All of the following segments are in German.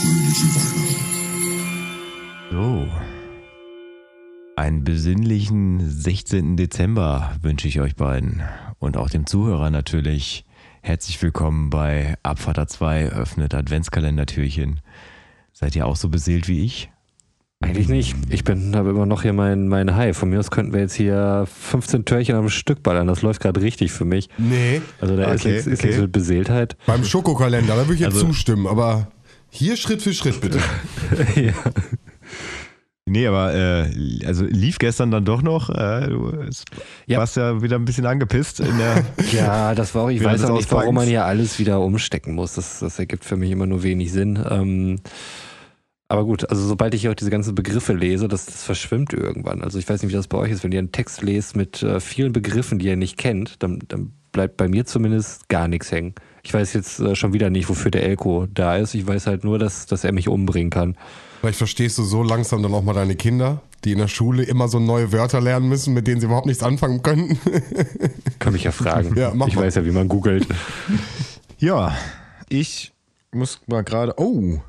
fröhliche Weihnachten. So. Einen besinnlichen 16. Dezember wünsche ich euch beiden und auch dem Zuhörer natürlich. Herzlich willkommen bei Abvater 2 öffnet Adventskalendertürchen. Seid ihr auch so beseelt wie ich? Eigentlich nicht. Ich bin aber immer noch hier mein, mein High. Von mir aus könnten wir jetzt hier 15 Türchen am Stück ballern. Das läuft gerade richtig für mich. Nee, Also da ist Okay, nichts ist okay. nichts mit Beseeltheit. beim Schokokalender, da würde ich jetzt Also- zustimmen, aber hier Schritt für Schritt bitte. ja. Nee, aber äh, also lief gestern dann doch noch. Äh, du Ja. warst ja wieder ein bisschen angepisst in der. ja, das war auch, ich weiß auch nicht, warum man hier alles wieder umstecken muss. Das, das ergibt für mich immer nur wenig Sinn. Ähm, aber gut, also sobald ich hier auch diese ganzen Begriffe lese, das, das verschwimmt irgendwann. Also ich weiß nicht, wie das bei euch ist. Wenn ihr einen Text lest mit äh, vielen Begriffen, die ihr nicht kennt, dann, dann bleibt bei mir zumindest gar nichts hängen. Ich weiß jetzt äh, schon wieder nicht, wofür der Elko da ist. Ich weiß halt nur, dass, dass er mich umbringen kann. Vielleicht verstehst du so langsam dann auch mal deine Kinder, die in der Schule immer so neue Wörter lernen müssen, mit denen sie überhaupt nichts anfangen könnten. Kann mich ja fragen. Ja, mach ich mal. weiß ja, wie man googelt. Ja, ich muss mal gerade. Oh,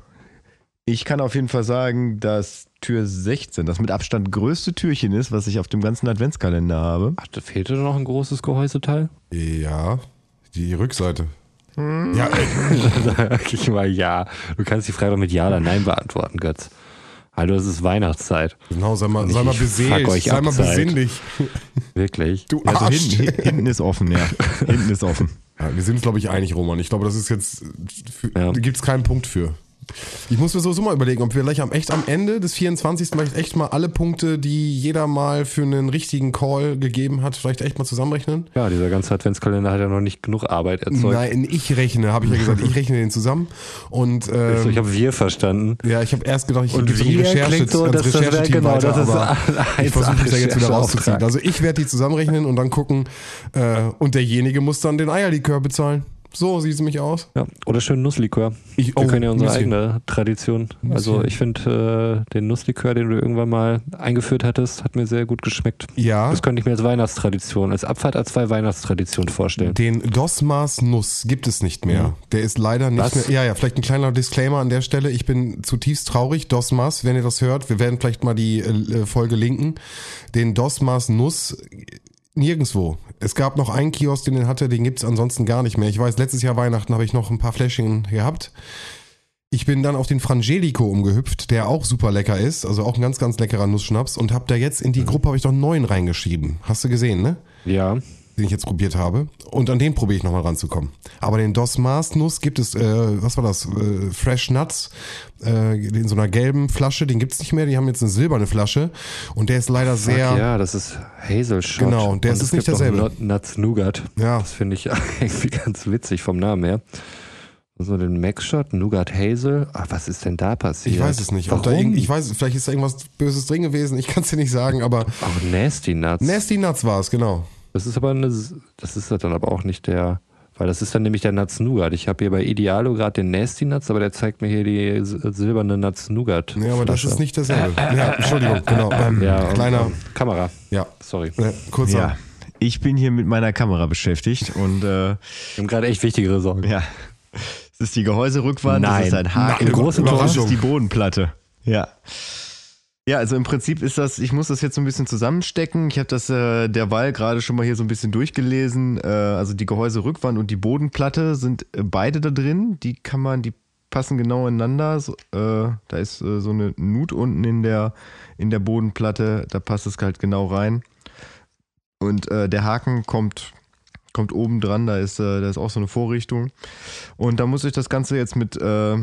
ich kann auf jeden Fall sagen, dass Tür 16 das mit Abstand größte Türchen ist, was ich auf dem ganzen Adventskalender habe. Ach, da fehlte noch ein großes Gehäuseteil? ja, die Rückseite. Ja, ey, Da sag ich mal ja. Du kannst die Frage doch mit Ja oder Nein beantworten, Götz. Hallo, es ist Weihnachtszeit. genau, sei mal, sei mal beseelt, sei ab, mal besinnlich. Wirklich. Du Also Arsch. hinten, hinten ist offen, ja. Hinten ist offen. Ja, wir sind uns, glaube ich, einig, Roman. Ich glaube, das ist jetzt, für, Ja. da gibt es keinen Punkt für. Ich muss mir sowieso mal überlegen, ob wir gleich am echt am Ende des 24. vielleicht echt mal alle Punkte, die jeder mal für einen richtigen Call gegeben hat, vielleicht echt mal zusammenrechnen. Ja, dieser ganze Adventskalender hat ja noch nicht genug Arbeit erzeugt. Nein, ich rechne, habe ich ja gesagt, ich rechne den zusammen. Und ähm, ich habe wir verstanden. ja, ich habe erst gedacht, ich Und wir Recherche, so, dass das wäre- Rechercheteam genau, weiter, das ist aber ich versuche mich da jetzt wieder rauszuziehen. Also ich werde die zusammenrechnen und dann gucken äh, und derjenige muss dann den Eierlikör bezahlen. So sieht es nämlich aus. Ja, oder schön Nusslikör. Ich- Wir oh, können ja unsere eigene Tradition. Also ich finde äh, den Nusslikör, den du irgendwann mal eingeführt hattest, hat mir sehr gut geschmeckt. Ja. Das könnte ich mir als Weihnachtstradition, als Abfahrt A2 Weihnachtstradition vorstellen. Den Dosmas Nuss gibt es nicht mehr. Der ist leider nicht Was? mehr. Ja, ja, vielleicht ein kleiner Disclaimer an der Stelle. Ich bin zutiefst traurig. Dosmas, wenn ihr das hört, wir werden vielleicht mal die äh, Folge linken. Den Dosmas Nuss nirgendwo. Es gab noch einen Kiosk, den den hatte, den gibt's ansonsten gar nicht mehr. Ich weiß, letztes Jahr Weihnachten habe ich noch ein paar Fläschchen gehabt. Ich bin dann auf den Frangelico umgehüpft, der auch super lecker ist, also auch ein ganz, ganz leckerer Nussschnaps und habe da jetzt in die Gruppe habe ich noch einen neuen reingeschrieben. Hast du gesehen, ne? Ja, den ich jetzt probiert habe. Und an den probiere ich nochmal ranzukommen. Aber den Dos Mars Nuss gibt es, äh, was war das? Äh, Fresh Nuts, äh, in so einer gelben Flasche, den gibt's nicht mehr, die haben jetzt eine silberne Flasche. Und der ist leider Fuck, sehr. ja, das ist Hazelshot. Genau, der Und ist es nicht gibt derselbe. Nuts Nougat. Ja. Das finde ich irgendwie ganz witzig vom Namen her. So den Max Shot, Nougat Hazel. Ah, was ist denn da passiert? Ich weiß es nicht. Warum? ich weiß, vielleicht ist da irgendwas Böses drin gewesen. Ich kann es dir nicht sagen, aber Auch Nasty Nuts. Nasty Nuts war es, genau. Das ist aber eine, das ist dann aber auch nicht der, weil das ist dann nämlich der Nuts Nougat. Ich habe hier bei Idealo gerade den Nasty Nuts, aber der zeigt mir hier die silberne Nuts Nougat. Ja, aber das ist nicht derselbe. Ja, Entschuldigung, genau. Ähm, Ja, und, kleiner, Kamera. ja, Sorry. äh, kurzer. Ja. Ich bin hier mit meiner Kamera beschäftigt und äh, Wir haben gerade echt wichtigere Sorgen. ja. Es ist die Gehäuserückwand, Nein. es ist ein Haken, Im großen Tor? ist die Bodenplatte. Ja. Ja, also im Prinzip ist das, ich muss das jetzt so ein bisschen zusammenstecken. Ich habe das äh, derweil gerade schon mal hier so ein bisschen durchgelesen. Äh, also die Gehäuserückwand und die Bodenplatte sind äh, beide da drin. Die kann man, die passen genau ineinander. So, äh, da ist äh, so eine Nut unten in der, in der Bodenplatte, da passt es halt genau rein. Und äh, der Haken kommt, kommt oben dran, da ist, da ist auch so eine Vorrichtung. Und da muss ich das Ganze jetzt mit, äh,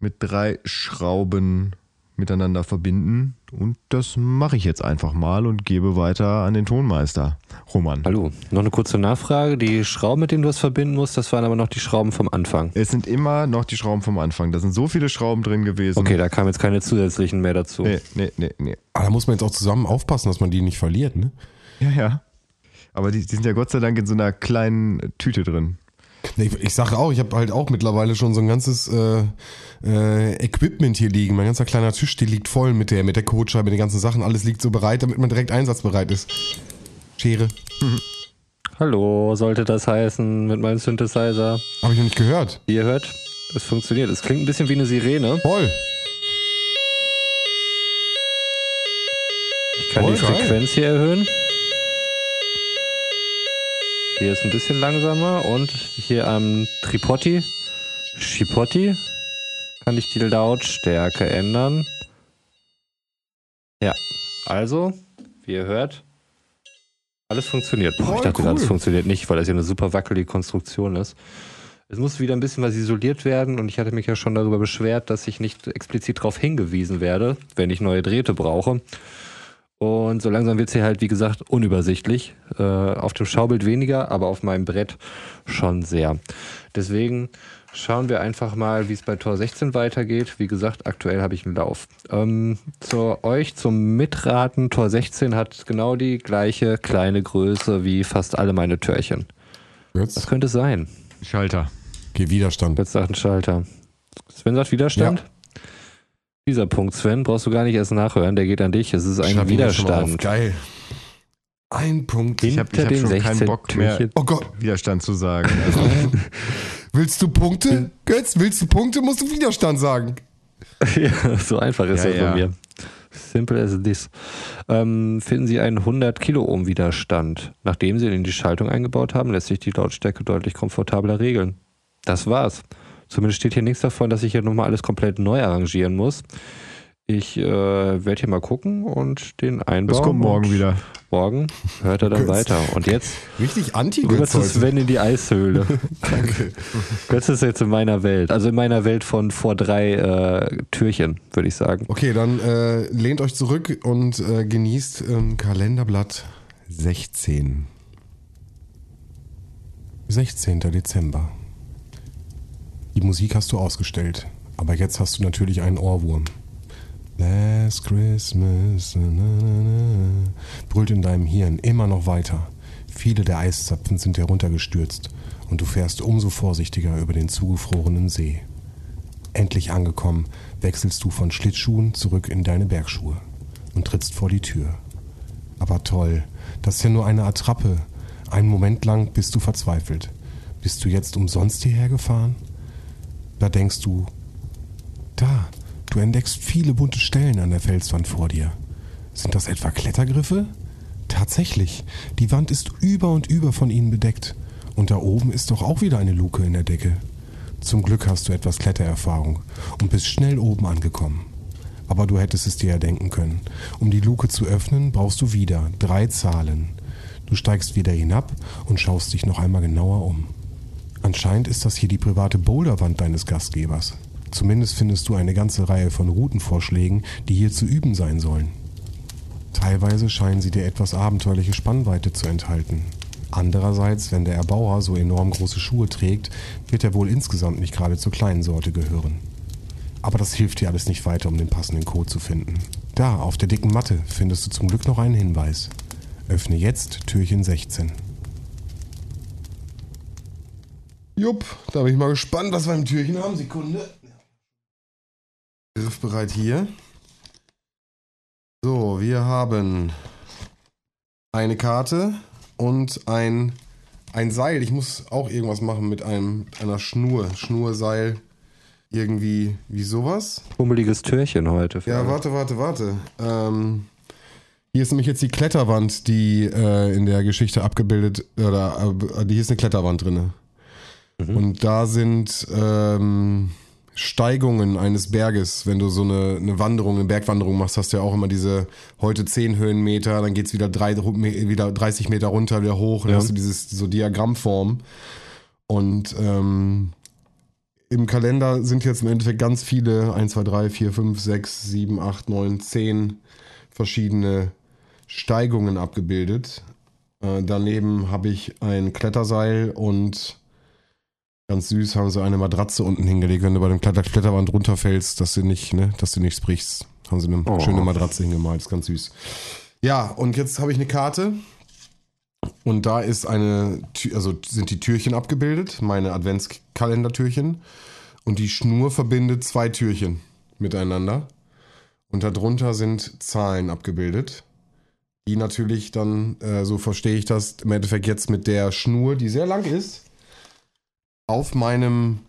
mit drei Schrauben miteinander verbinden. Und das mache ich jetzt einfach mal und gebe weiter an den Tonmeister. Roman. Hallo, noch eine kurze Nachfrage. Die Schrauben, mit denen du es verbinden musst, das waren aber noch die Schrauben vom Anfang. Es sind immer noch die Schrauben vom Anfang. Da sind so viele Schrauben drin gewesen. Okay, da kamen jetzt keine zusätzlichen mehr dazu. Nee, nee, nee, nee. Aber da muss man jetzt auch zusammen aufpassen, dass man die nicht verliert, ne? Ja, ja. Aber die, die sind ja Gott sei Dank in so einer kleinen Tüte drin. Ich, ich sage auch, ich habe halt auch mittlerweile schon so ein ganzes äh, äh, Equipment hier liegen. Mein ganzer kleiner Tisch, der liegt voll mit der, mit der Codescheibe, mit den ganzen Sachen. Alles liegt so bereit, damit man direkt einsatzbereit ist. Schere. Hallo, sollte das heißen mit meinem Synthesizer. Habe ich noch nicht gehört. Wie ihr hört, Es funktioniert. Es klingt ein bisschen wie eine Sirene. Voll. Ich kann Voll die geil. Frequenz hier erhöhen. Hier ist ein bisschen langsamer und hier am Tripotti, Chipotti, kann ich die Lautstärke ändern. Ja, also, wie ihr hört, alles funktioniert. Boah, ich dachte, cool. alles funktioniert nicht, weil das ja eine super wackelige Konstruktion ist. Es muss wieder ein bisschen was isoliert werden und ich hatte mich ja schon darüber beschwert, dass ich nicht explizit darauf hingewiesen werde, wenn ich neue Drähte brauche. Und so langsam wird es hier halt, wie gesagt, unübersichtlich. Äh, auf dem Schaubild weniger, aber auf meinem Brett schon sehr. Deswegen schauen wir einfach mal, wie es bei Tor 16 weitergeht. Wie gesagt, aktuell habe ich einen Lauf. Ähm, zu euch zum Mitraten. Tor 16 hat genau die gleiche kleine Größe wie fast alle meine Törchen. Was Jetzt könnte es sein? Schalter. geh Widerstand. Jetzt sagt ein Schalter. Sven sagt Widerstand? Dieser Punkt, Sven, brauchst du gar nicht erst nachhören, der geht an dich. Es ist ein Schreib ihn jetzt schon mal auf. Widerstand. Geil. Ein Punkt. Ich hab- ich Hinter hab den schon keinen 16 Bock mehr. Oh Gott. Widerstand zu sagen. Also, Willst du Punkte? Götz, willst du Punkte, musst du Widerstand sagen. ja, so einfach ist Ja, das ja. bei mir. Simple as this. Ähm, finden Sie einen 100 Kiloohm Widerstand. Nachdem Sie ihn in die Schaltung eingebaut haben, lässt sich die Lautstärke deutlich komfortabler regeln. Das war's. Zumindest steht hier nichts davon, dass ich hier nochmal alles komplett neu arrangieren muss. Ich äh, werde hier mal gucken und den einbauen. das kommt morgen wieder. Morgen hört er dann weiter. Und jetzt Richtig anti rüber zu heute. Sven in die Eishöhle. Danke. Götz ist jetzt in meiner Welt. Also in meiner Welt von vor drei äh, Türchen, würde ich sagen. Okay, dann äh, lehnt euch zurück und äh, genießt ähm, Kalenderblatt 16. 16. Dezember. Die Musik hast du ausgestellt, aber jetzt hast du natürlich einen Ohrwurm. Last Christmas, na, na, na, brüllt in deinem Hirn immer noch weiter. Viele der Eiszapfen sind heruntergestürzt und du fährst umso vorsichtiger über den zugefrorenen See. Endlich angekommen, wechselst du von Schlittschuhen zurück in deine Bergschuhe und trittst vor die Tür. Aber toll, das ist ja nur eine Attrappe. Einen Moment lang bist du verzweifelt. Bist du jetzt umsonst hierher gefahren? Da denkst du, da, du entdeckst viele bunte Stellen an der Felswand vor dir. Sind das etwa Klettergriffe? Tatsächlich, die Wand ist über und über von ihnen bedeckt. Und da oben ist doch auch wieder eine Luke in der Decke. Zum Glück hast du etwas Klettererfahrung und bist schnell oben angekommen. Aber du hättest es dir ja denken können. Um die Luke zu öffnen, brauchst du wieder drei Zahlen. Du steigst wieder hinab und schaust dich noch einmal genauer um. Anscheinend ist das hier die private Boulderwand deines Gastgebers. Zumindest findest du eine ganze Reihe von Routenvorschlägen, die hier zu üben sein sollen. Teilweise scheinen sie dir etwas abenteuerliche Spannweite zu enthalten. Andererseits, wenn der Erbauer so enorm große Schuhe trägt, wird er wohl insgesamt nicht gerade zur kleinen Sorte gehören. Aber das hilft dir alles nicht weiter, um den passenden Code zu finden. Da, auf der dicken Matte, findest du zum Glück noch einen Hinweis. Öffne jetzt Türchen 16. Jupp, da bin ich mal gespannt, was wir im Türchen haben. Sekunde. Griffbereit hier. So, wir haben eine Karte und ein, ein Seil. Ich muss auch irgendwas machen mit einem, einer Schnur. Schnurseil. Irgendwie wie sowas. Pummeliges Türchen heute. Ja, warte, warte, warte. Ähm, hier ist nämlich jetzt die Kletterwand, die äh, in der Geschichte abgebildet, oder äh, hier ist eine Kletterwand drin. Und da sind ähm, Steigungen eines Berges. Wenn du so eine, eine Wanderung, eine Bergwanderung machst, hast du ja auch immer diese heute 10 Höhenmeter, dann geht's wieder, drei, wieder 30 Meter runter, wieder hoch. Dann Ja. hast du dieses so Diagrammform. Und ähm, im Kalender sind jetzt im Endeffekt ganz viele, 1, 2, 3, 4, 5, 6, 7, 8, 9, 10 verschiedene Steigungen abgebildet. Äh, daneben habe ich ein Kletterseil und ganz süß haben sie eine Matratze unten hingelegt, wenn du bei dem Kletter Kletterwand runterfällst, dass du nicht, ne, dass du nichts brichst. Haben sie eine Oh. schöne Matratze hingemalt, ist ganz süß. Ja, und jetzt habe ich eine Karte und da ist eine, also sind die Türchen abgebildet, meine Adventskalendertürchen. Und die Schnur verbindet zwei Türchen miteinander. Und darunter sind Zahlen abgebildet. Die natürlich dann, äh, so verstehe ich das, im Endeffekt jetzt mit der Schnur, die sehr lang ist, auf meinem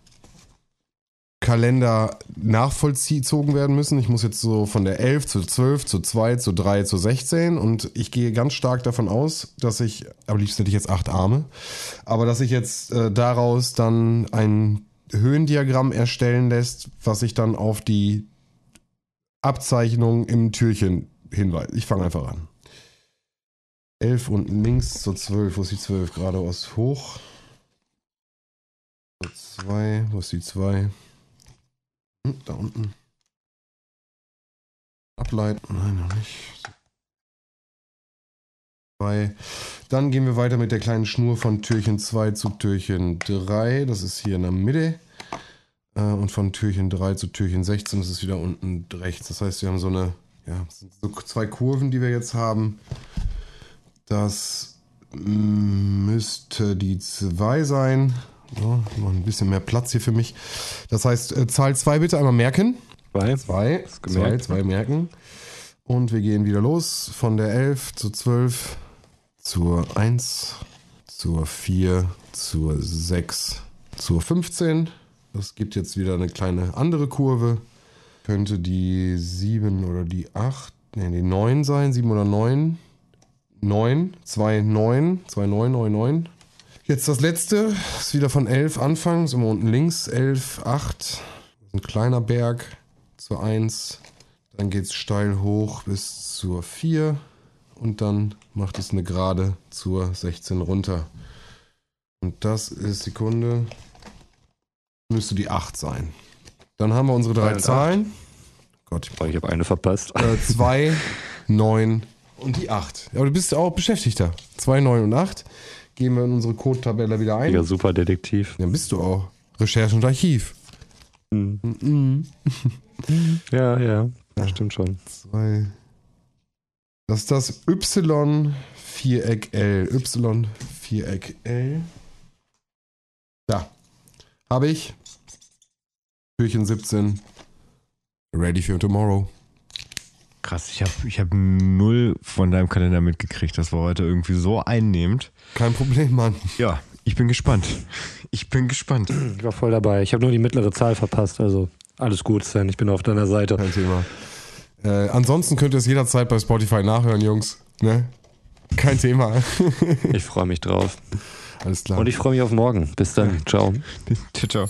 Kalender nachvollzogen werden müssen. Ich muss jetzt so von der 11 zu 12 zu 2 zu 3 zu 16 und ich gehe ganz stark davon aus, dass ich, am liebsten hätte ich jetzt acht Arme, aber dass ich jetzt äh, daraus dann ein Höhendiagramm erstellen lässt, was sich dann auf die Abzeichnung im Türchen hinweist. Ich fange einfach an. 11 unten links zur 12. Wo ist die 12? Geradeaus hoch. Zur 2. Wo ist die 2? Hm, da unten. Ableiten. Nein, noch nicht. 2. Dann gehen wir weiter mit der kleinen Schnur von Türchen 2 zu Türchen 3. Das ist hier in der Mitte. Äh, Und von Türchen 3 zu Türchen 16 ist es wieder unten rechts. Das heißt, wir haben so eine, ja, so zwei Kurven, die wir jetzt haben. Das mm, müsste die 2 sein. Ja, noch ein bisschen mehr Platz hier für mich. Das heißt, äh, Zahl 2 bitte einmal merken. Zwei. 2, 2, gemerkt. 2 merken. Und wir gehen wieder los von der 11 zur 12 zur 1 zur 4 zur 6 zur 15. Das gibt jetzt wieder eine kleine andere Kurve. Könnte die 7 oder die 8, nee, die 9 sein, 7 oder 9. 9, 2, 9, 2, 9, 9, 9. Jetzt das letzte, ist wieder von 11 anfangen, ist immer unten links, 11, 8. Ein kleiner Berg zur 1. Dann geht es steil hoch bis zur 4. Und dann macht es eine Gerade zur 16 runter. Und das ist Sekunde. Müsste die 8 sein. Dann haben wir unsere drei und Zahlen. Gott, Oh, ich habe eine verpasst. 2, 9 und die 8. Aber du bist auch Beschäftigter. 2, 9 und 8. Gehen wir in unsere Code-Tabelle wieder ein. Ja, super Detektiv. Dann bist du auch. Recherche und Archiv. Mhm. Ja, ja. Stimmt schon. Zwei. Das ist das Y-Viereck L. Y-Viereck L. Da. Habe ich. Türchen 17. Ready for tomorrow. Krass, ich habe ich hab null von deinem Kalender mitgekriegt. Das war heute irgendwie so einnehmend. Kein Problem, Mann. Ja, ich bin gespannt. Ich bin gespannt. Ich war voll dabei. Ich habe nur die mittlere Zahl verpasst. Also alles gut, Sven. Ich bin auf deiner Seite. Kein Thema. Äh, ansonsten könnt ihr es jederzeit bei Spotify nachhören, Jungs. Ne? Kein Thema. Ich freue mich drauf. Alles klar. Und ich freue mich auf morgen. Bis dann. Ciao. Ciao, ciao.